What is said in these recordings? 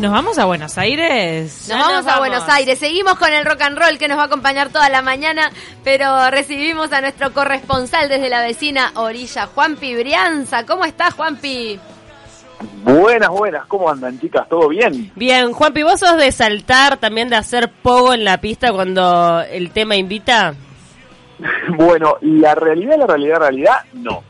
¿Nos vamos a Buenos Aires? Nos vamos a Buenos Aires. Seguimos con el rock and roll que nos va a acompañar toda la mañana, pero recibimos a nuestro corresponsal desde la vecina orilla, Juanpi Brianza. ¿Cómo estás, Juanpi? Buenas, buenas. ¿Cómo andan, chicas? ¿Todo bien? Bien. Juanpi, ¿vos sos de saltar, también de hacer pogo en la pista cuando el tema invita? bueno, la realidad, la realidad, la realidad, no.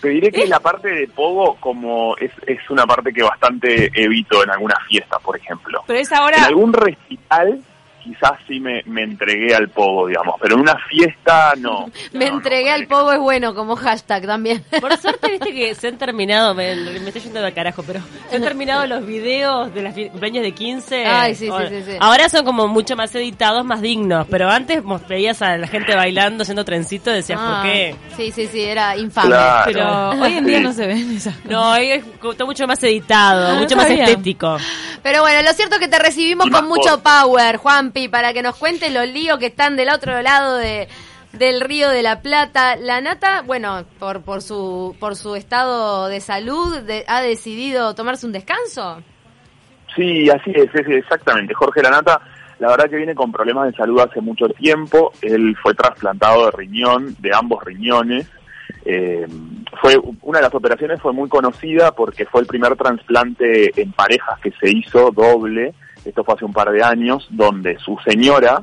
Te diré que la parte de pogo como es, es una parte que bastante evito en algunas fiestas, por ejemplo. Pero es ahora... En algún recital quizás sí me, me entregué al pogo, digamos, pero en una fiesta no. me entregué al pogo es bueno como hashtag también. Por suerte, viste que se han terminado, me, me estoy yendo de carajo, pero se han terminado los videos de los cumpleaños de 15. Ay, sí, sí, sí, sí, Ahora son como mucho más editados, más dignos, pero antes veías a la gente bailando, haciendo trencito, decías, ¿por Ah, qué? Sí, sí, sí, era infame. Claro. Pero Hoy en día no se ven esas cosas. No, ahí es está mucho más editado, Ah, mucho más estético. Pero bueno, lo cierto es que te recibimos Y con mucho power, Juanpi, para que nos cuentes los líos que están del otro lado de del Río de la Plata. La Nata, bueno, por por su por su estado de salud, ha decidido tomarse un descanso. Sí, así es, es exactamente. Jorge Lanata, la verdad que viene con problemas de salud hace mucho tiempo. Él fue trasplantado de riñón, de ambos riñones. Eh, fue una de las operaciones fue muy conocida porque fue el primer trasplante en parejas que se hizo doble. Esto fue hace un par de años, donde su señora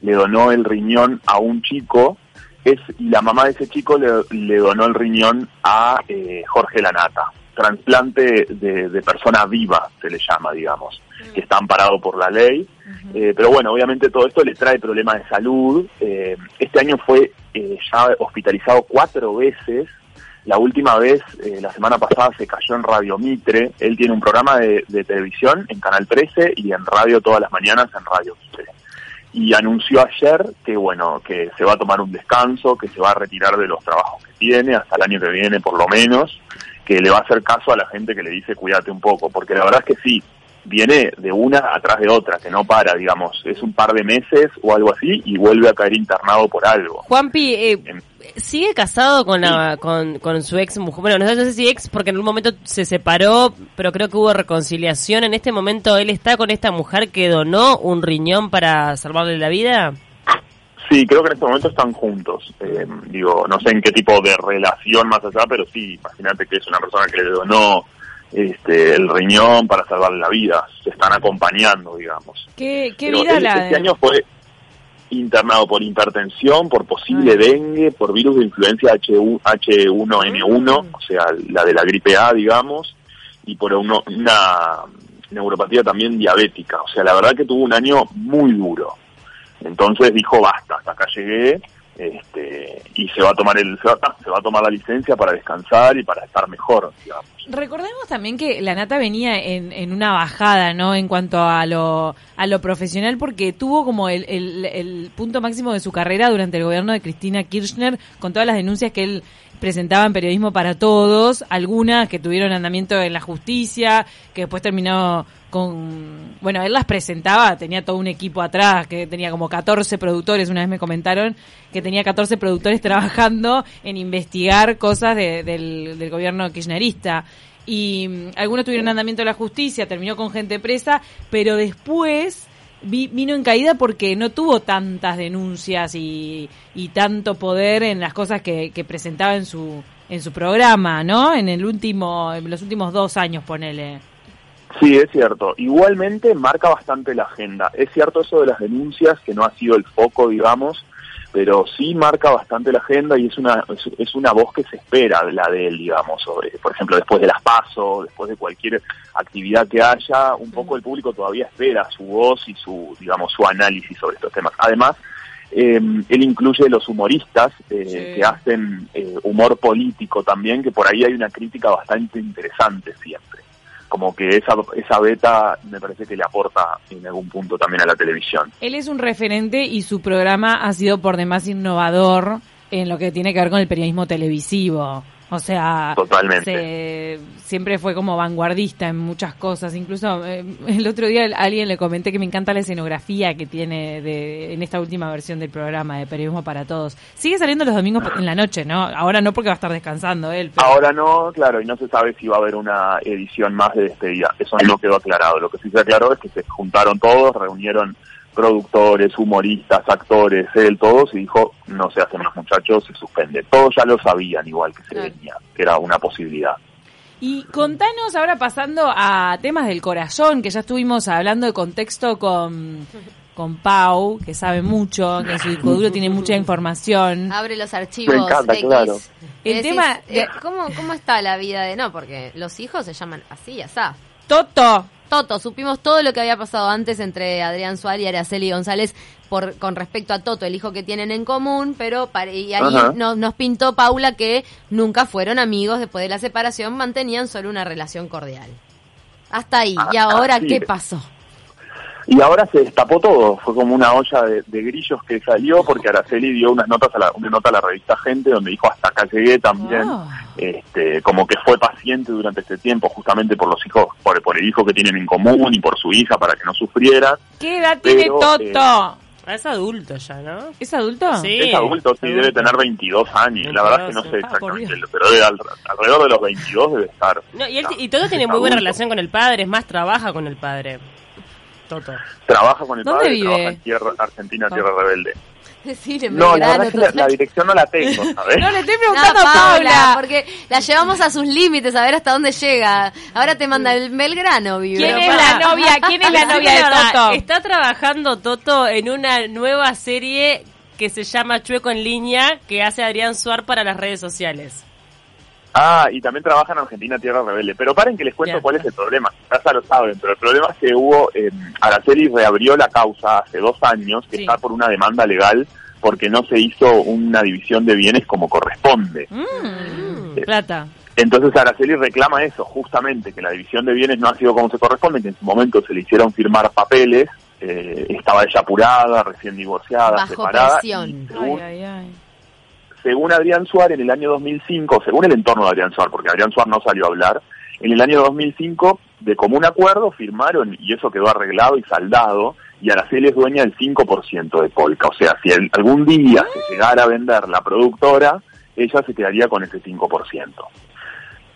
le donó el riñón a un chico es, y la mamá de ese chico le, le donó el riñón a eh, Jorge Lanata. Trasplante de, de persona viva, se le llama, digamos, que está amparado por la ley. Eh, pero bueno, obviamente todo esto le trae problemas de salud. Eh, este año fue eh, ya hospitalizado cuatro veces. La última vez, eh, la semana pasada, se cayó en Radio Mitre. Él tiene un programa de, de televisión en Canal 13 y en radio todas las mañanas en Radio Mitre y anunció ayer que bueno que se va a tomar un descanso, que se va a retirar de los trabajos que tiene hasta el año que viene por lo menos, que le va a hacer caso a la gente que le dice cuídate un poco, porque la verdad es que sí, viene de una atrás de otra, que no para, digamos, es un par de meses o algo así y vuelve a caer internado por algo. Juanpi, eh, Em. ¿sigue casado con, la, con, con su ex mujer? Bueno, no sé, no sé si ex, porque en un momento se separó, pero creo que hubo reconciliación. En este momento él está con esta mujer que donó un riñón para salvarle la vida. Sí, creo que en este momento están juntos. Eh, digo, no sé en qué tipo de relación más allá, pero sí, imagínate que es una persona que le donó este, el riñón para salvarle la vida. Se están acompañando, digamos. ¿Qué, qué vida la este de- año fue internado por hipertensión, por posible Ah. dengue, por virus de influencia H1, H1N1, Ah. o sea, la de la gripe A, digamos, y por uno- una neuropatía también diabética. O sea, la verdad que tuvo un año muy duro. Entonces dijo, basta, hasta acá llegué, este, y se va a tomar el, se va, se va a tomar la licencia para descansar y para estar mejor, digamos. Recordemos también que la Nata venía en, en una bajada, ¿no? En cuanto a lo, a lo profesional, porque tuvo como el, el, el punto máximo de su carrera durante el gobierno de Cristina Kirchner, con todas las denuncias que él presentaba en Periodismo para Todos, algunas que tuvieron andamiento en la justicia, que después terminó con... Bueno, él las presentaba, tenía todo un equipo atrás, que tenía como 14 productores, una vez me comentaron que tenía 14 productores trabajando en investigar cosas de- del, gobierno kirchnerista. Y mm, algunos tuvieron andamiento en la justicia, terminó con gente presa, pero después vi- vino en caída porque no tuvo tantas denuncias y, y tanto poder en las cosas que, que presentaba en su en su programa, ¿no? En el último, en los últimos dos años, ponele. Sí, es cierto. Igualmente marca bastante la agenda. Es cierto eso de las denuncias, que no ha sido el foco, digamos, pero sí marca bastante la agenda y es una es, es una voz que se espera, la de él, digamos, sobre, por ejemplo, después de las PASO, después de cualquier actividad que haya, un poco el público todavía espera su voz y su, digamos, su análisis sobre estos temas. Además, eh, él incluye los humoristas eh, Sí. que hacen eh, humor político también, que por ahí hay una crítica bastante interesante siempre como que esa, esa beta me parece que le aporta en algún punto también a la televisión. Él es un referente y su programa ha sido por demás innovador en lo que tiene que ver con el periodismo televisivo. O sea, Totalmente. se- siempre fue como vanguardista en muchas cosas. Incluso eh, el otro día a alguien le comenté que me encanta la escenografía que tiene de, en esta última versión del programa de Periodismo para Todos. Sigue saliendo los domingos en la noche, ¿no? Ahora no porque va a estar descansando él. pero- Ahora no, claro, y no se sabe si va a haber una edición más de despedida. Eso no quedó aclarado. Lo que sí se aclaró es que se juntaron todos, reunieron productores, humoristas, actores, él, todos, y dijo, no se hacen más muchachos, se suspende. Todos ya lo sabían igual que se Claro. venía, que era una posibilidad. Y contanos ahora pasando a temas del corazón, que ya estuvimos hablando de contexto con, con Pau, que sabe mucho, que en su disco duro tiene mucha información. Abre los archivos Me encanta, X. claro. El decís, tema de- eh, ¿cómo, ¿Cómo está la vida de no? Porque los hijos se llaman así, asá. Toto, Toto, supimos todo lo que había pasado antes entre Adrián Suárez y Araceli González por, con respecto a Toto, el hijo que tienen en común, pero y ahí nos, nos pintó Paula que nunca fueron amigos después de la separación, mantenían solo una relación cordial. Hasta ahí. ¿Y Ah, ahora así qué pasó? Y ahora se destapó todo, fue como una olla de, de grillos que salió porque Araceli dio unas notas a la, una nota a la revista Gente donde dijo hasta acá llegué también, Oh. este, como que fue paciente durante este tiempo justamente por los hijos, por, por el hijo que tienen en común y por su hija para que no sufriera. ¿qué edad tiene Pero, Toto? Ah, Es adulto ya, ¿no? ¿Es adulto? Sí. es adulto, sí, adulto. debe tener 22 años, la verdad es que no sé 22, ah, exactamente, Dios. pero debe al- alrededor de los 22 debe estar. No, y, él, y todo tiene es muy buena adulto. relación con el padre, es más, trabaja con el padre. Toto. Trabaja con el ¿Dónde padre, vive? trabaja en tierra, Argentina, Tierra Rebelde. No, la verdad es que la, dirección no la tengo, ¿sabes? No, le estoy No, preguntando a Paula, Paula. porque la llevamos a sus límites, a ver hasta dónde llega. Ahora te manda el Belgrano, vive. ¿Quién Pero es la novia? ¿Quién es la novia de Toto? Está trabajando Toto en una nueva serie que se llama Chueco en línea que hace Adrián Suar para las redes sociales. Ah, y también trabaja en Argentina Tierra Rebelde. Pero paren que les cuento cuál es el problema. Ya lo saben, pero el problema es que hubo, eh, Araceli reabrió la causa hace dos años, que Sí. está por una demanda legal porque no se hizo una división de bienes como corresponde. Mm, plata. Entonces Araceli reclama eso, justamente, que la división de bienes no ha sido como se corresponde, que en su momento se le hicieron firmar papeles, eh, estaba ella apurada, recién divorciada, Bajo separada. presión. y Ay, ay, ay. Según Adrián Suárez, en el año 2005, según el entorno de Adrián Suárez, porque Adrián Suárez no salió a hablar, en el año 2005, de común acuerdo, firmaron, y eso quedó arreglado y saldado, y Araceli es dueña del 5% de Polka. O sea, si algún día se llegara a vender la productora, ella se quedaría con ese 5%.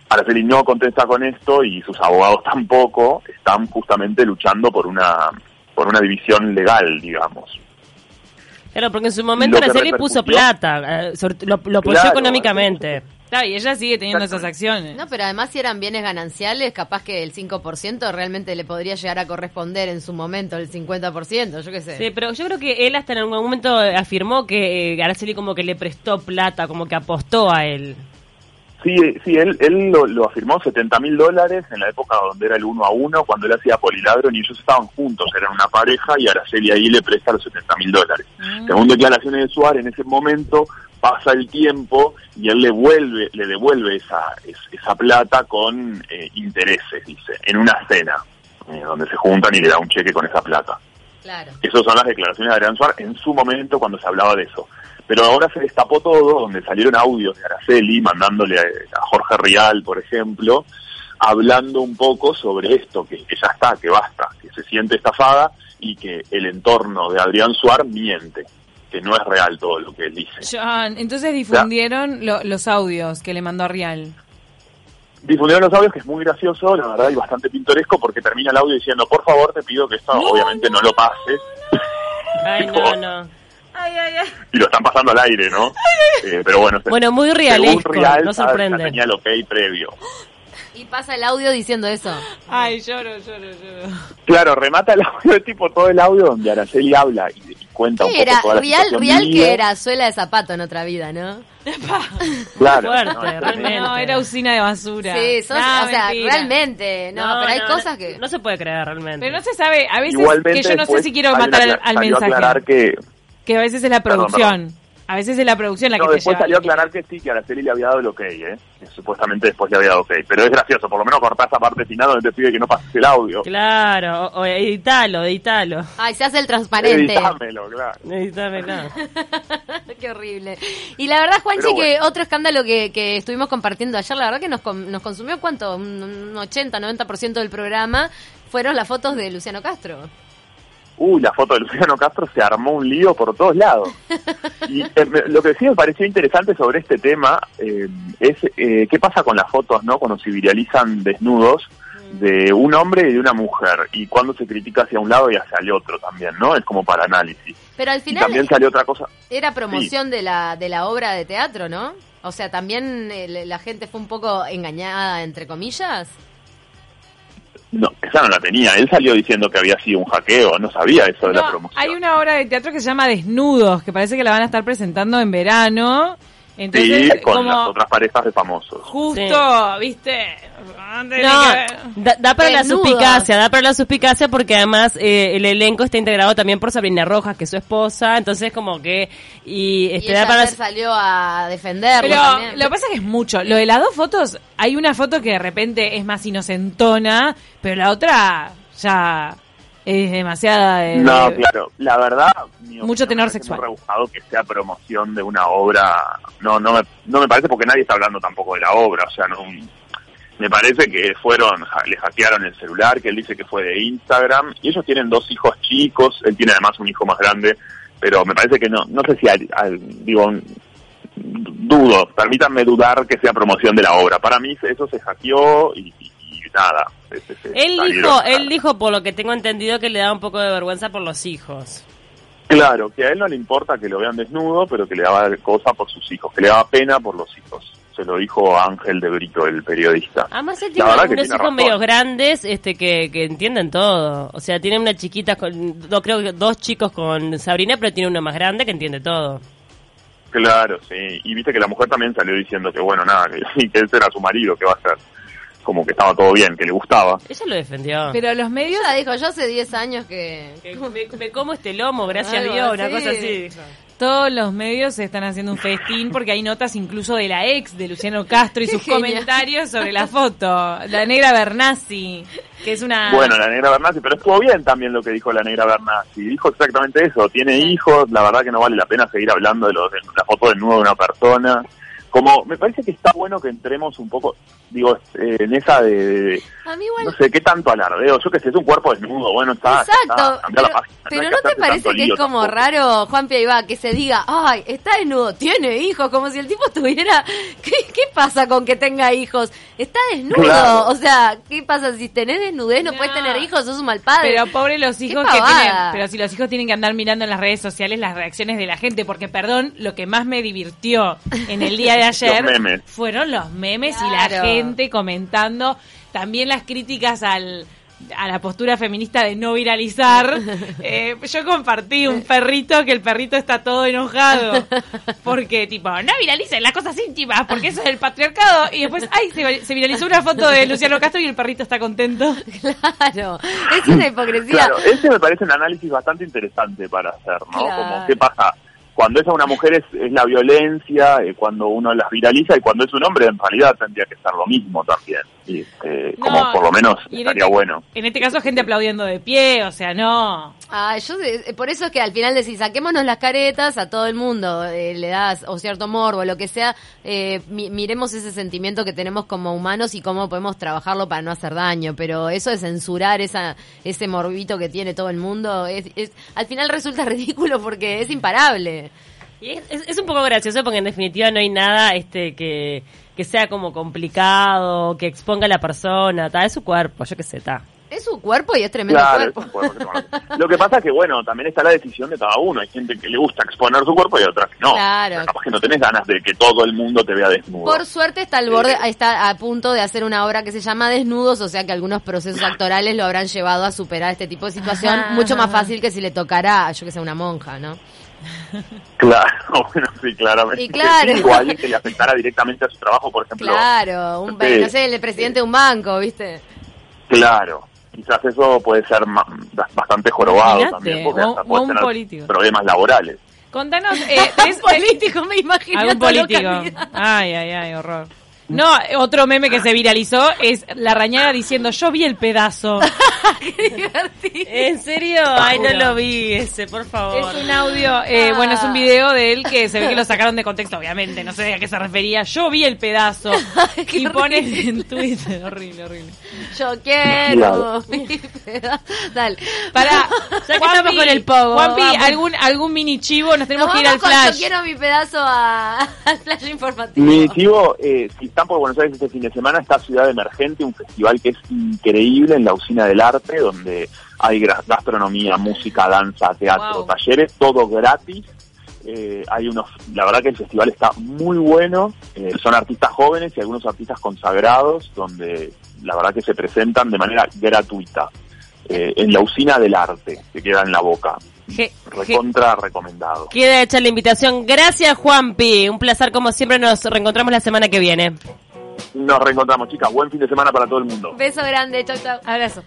Araceli no contesta con esto y sus abogados tampoco están justamente luchando por una por una división legal, digamos. Claro, porque en su momento Araceli puso plata, eh, lo, lo apoyó Claro, económicamente. Claro, y ella sigue teniendo esas acciones. No, pero además si eran bienes gananciales, capaz que el 5% realmente le podría llegar a corresponder en su momento el 50%, yo qué sé. Sí, pero yo creo que él hasta en algún momento afirmó que eh, Araceli como que le prestó plata, como que apostó a él. Sí, sí, él, él lo, lo afirmó 70 mil dólares en la época donde era el uno a uno, cuando él hacía Poliladron y ellos estaban juntos, eran una pareja y Araceli ahí le presta los 70 mil dólares. Según declaraciones de Suárez, en ese momento pasa el tiempo y él le, vuelve, le devuelve esa, es- esa plata con eh, intereses, dice, en una cena, eh, donde se juntan y le da un cheque con esa plata. Claro. Esas son las declaraciones de Adrián Suárez en su momento cuando se hablaba de eso. Pero ahora se destapó todo, donde salieron audios de Araceli mandándole a, a Jorge Rial, por ejemplo, hablando un poco sobre esto, que, que ya está, que basta, que se siente estafada y que el entorno de Adrián Suárez miente, que no es real todo lo que él dice. John, entonces difundieron lo- los audios que le mandó a Rial. Difundieron los audios, que es muy gracioso, la verdad, y bastante pintoresco, porque termina el audio diciendo, por favor, te pido que esto obviamente no, lo pases. Ay, no, no. y lo están pasando al aire, ¿no? Eh, pero bueno, Bueno, muy según realesco, Rial, no sorprende. ya tenía el ok previo. Y pasa el audio diciendo eso. Ay, lloro, lloro, lloro. Claro, remata el audio, tipo todo el audio donde Araceli habla y, y cuenta un ¿Qué poco era? toda la Real, real que era suela de zapato en otra vida, ¿no? Claro, Fuerte, no, era usina de basura. Sí, sos- No, o sea, mentira. realmente. No, pero hay no, cosas que... No se puede creer realmente. Pero no se sabe, a veces Igualmente que yo no sé si quiero matar al, al mensaje. que Que a veces es la Perdón, producción. A veces es la producción la No, que te después lleva. salió a aclarar que sí, que Araceli le había dado el ok, ¿eh? Que supuestamente después le había dado ok. Pero es gracioso, por lo menos cortás esa parte final donde te pide que no pases el audio. Claro, o, o editalo, editalo. Ay, se hace el transparente. Editámelo, claro. Edítamelo. Qué horrible. Y la verdad, Juanchi, bueno. que otro escándalo que, que estuvimos compartiendo ayer, la verdad que nos, nos consumió cuánto, un un 80, 90% del programa, fueron las fotos de Luciano Castro. Uy, la foto de Luciano Castro se armó un lío por todos lados. Y eh, lo que sí me pareció interesante sobre este tema eh, es eh, qué pasa con las fotos, ¿no? Cuando se viralizan desnudos de un hombre y de una mujer y cuando se critica hacia un lado y hacia el otro también, ¿no? Es como para análisis. Pero al Y final también salió otra cosa. era promoción de la de la obra de teatro, ¿no? O sea, también eh, la gente fue un poco engañada, entre comillas. No, esa no la tenía. Él salió diciendo que había sido un hackeo, no sabía eso de la promoción. hay una obra de teatro que se llama Desnudos, que parece que la van a estar presentando en verano. Entonces, Sí, con como las otras parejas de famosos. justo, ¿viste? Antes No, da, da para la suspicacia, da para la suspicacia porque además eh, el elenco está integrado también por Sabrina Rojas, que es su esposa, entonces como que y Y este ella da para salió a defenderlo Pero también. lo que pasa es que es mucho. Lo de las dos fotos, hay una foto que de repente es más inocentona, pero la otra ya es demasiada... eh, No, claro, la verdad, Mucho tenor sexual. rebuscado que sea promoción de una obra, no, no me, no me parece porque nadie está hablando tampoco de la obra, o sea, no, me parece que fueron, le hackearon el celular, que él dice que fue de Instagram, y ellos tienen dos hijos chicos, él tiene además un hijo más grande, pero me parece que no, no sé si, al- al- digo, dudo, permítanme dudar que sea promoción de la obra, para mí eso se hackeó y, y- y nada. se- se- se Él dijo, a- él dijo por lo que tengo entendido que le da un poco de vergüenza por los hijos. Claro, que a él no le importa que lo vean desnudo, pero que le daba cosa por sus hijos, que le daba pena por los hijos. Se lo dijo Ángel de Brito, el periodista. Además él tiene unos hijos razón. medios grandes este que, que entienden todo. O sea, tiene una chiquita con, do- creo que dos chicos con Sabrina, pero tiene uno más grande que entiende todo. Claro, sí. Y viste que la mujer también salió diciendo que, bueno, nada, que, que ese era su marido, que va a ser como que estaba todo bien, que le gustaba. Ella lo defendió. Pero los medios... Ella dijo, yo hace 10 años que... Que me, me como este lomo, gracias a Dios, una cosa así. dijo. Todos los medios se están haciendo un festín porque hay notas incluso de la ex de Luciano Castro y Qué sus genial. comentarios sobre la foto. La negra Bernasi, que es una... Bueno, la negra Bernasi, pero estuvo bien también lo que dijo la negra Bernasi. Dijo exactamente eso, tiene hijos, la verdad que no vale la pena seguir hablando de, lo, de la foto desnudo de una persona. Como, me parece que está bueno que entremos un poco, digo, eh, en esa de, de- A mí igual... no sé, qué tanto alardeo, yo que sé, es un cuerpo desnudo, bueno, está, Exacto, está, cambiá la pero, página, pero ¿no te parece que es como tampoco. raro, Juan Piaiva, que se diga, ay, está desnudo, tiene hijos, como si el tipo tuviera... ¿Qué, qué pasa con que tenga hijos? Está desnudo, Claro. o sea, ¿qué pasa? Si tenés desnudez no, No. puedes tener hijos, sos un mal padre. Pero pobre los hijos que tienen, pero si los hijos tienen que andar mirando en las redes sociales las reacciones de la gente, porque perdón, lo que más me divirtió en el día de ayer Los memes. fueron los memes y la gente comentando, también las críticas al a la postura feminista de no viralizar. Eh, yo compartí un perrito que el perrito está todo enojado porque tipo, no viralicen las cosas íntimas porque eso es el patriarcado y después, ay, se, se viralizó una foto de Luciano Castro y el perrito está contento. Claro, es una hipocresía. Claro, ese me parece un análisis bastante interesante para hacer, ¿no? Claro. Como qué pasa cuando es a una mujer es, es la violencia, eh, cuando uno las viraliza y cuando es un hombre en realidad tendría que ser lo mismo también. Y, este, como por lo menos estaría este- bueno. En este caso, gente aplaudiendo de pie, o sea, no. Ah, yo eh, por eso es que al final decís, saquémonos las caretas a todo el mundo, eh, le das o cierto morbo, lo que sea, eh, mi- miremos ese sentimiento que tenemos como humanos y cómo podemos trabajarlo para no hacer daño, pero eso de censurar esa, ese morbito que tiene todo el mundo, es, es- al final resulta ridículo porque es imparable. Y es, es- es un poco gracioso porque en definitiva no hay nada este que, que sea como complicado, que exponga a la persona, ta, es su cuerpo, yo qué sé, está. Es su cuerpo y es tremendo Claro, cuerpo. es un cuerpo Lo que pasa es que, bueno, también está la decisión de cada uno. Hay gente que le gusta exponer su cuerpo y otras que no. Claro. Pero capaz que no tenés ganas de que todo el mundo te vea desnudo. Por suerte está al borde, está a punto de hacer una obra que se llama Desnudos, o sea que algunos procesos actorales lo habrán llevado a superar este tipo de situación mucho más fácil que si le tocara, yo que sé, una monja, ¿no? Claro, bueno, sí, claramente. Y claro. Sí, o alguien que le afectara directamente a su trabajo, por ejemplo. Claro, un, Sí. no sé, el presidente de un banco, ¿viste? Claro. Quizás eso puede ser ma- bastante jorobado Imagínate, también, porque o- hasta puede un tener político. problemas laborales. Contanos, eh, es, político, me imagino. algún político. Ay, ay, ay, horror. No, otro meme que se viralizó es la rañada diciendo, yo vi el pedazo. Qué divertido. ¿En serio? Ay, no lo vi ese, por favor. Es un audio, eh, bueno, es un video de él que se ve que lo sacaron de contexto, obviamente, no sé a qué se refería. Yo vi el pedazo. qué y ponen en Twitter, horrible, horrible. Yo quiero mi pedazo. Dale. Para, Ya que estamos con el pogo, Juanpi, algún, algún mini chivo, nos tenemos Nos que ir al flash. Yo quiero mi pedazo a- al flash informativo. Mi chivo, eh, si están por Buenos Aires este fin de semana, está Ciudad Emergente, un festival que es increíble en la Usina del Arte, donde hay gastronomía, música, danza, teatro, Wow. talleres, todo gratis. Eh, hay unos, la verdad que el festival está muy bueno, eh, son artistas jóvenes y algunos artistas consagrados, donde la verdad que se presentan de manera gratuita. Eh, en la Usina del Arte, que queda en la boca. Recontra recomendado. Queda hecha la invitación. Gracias, Juanpi. Un placer, como siempre. Nos reencontramos la semana que viene. Nos reencontramos, chicas. Buen fin de semana para todo el mundo. Beso grande, chau chau. Abrazo.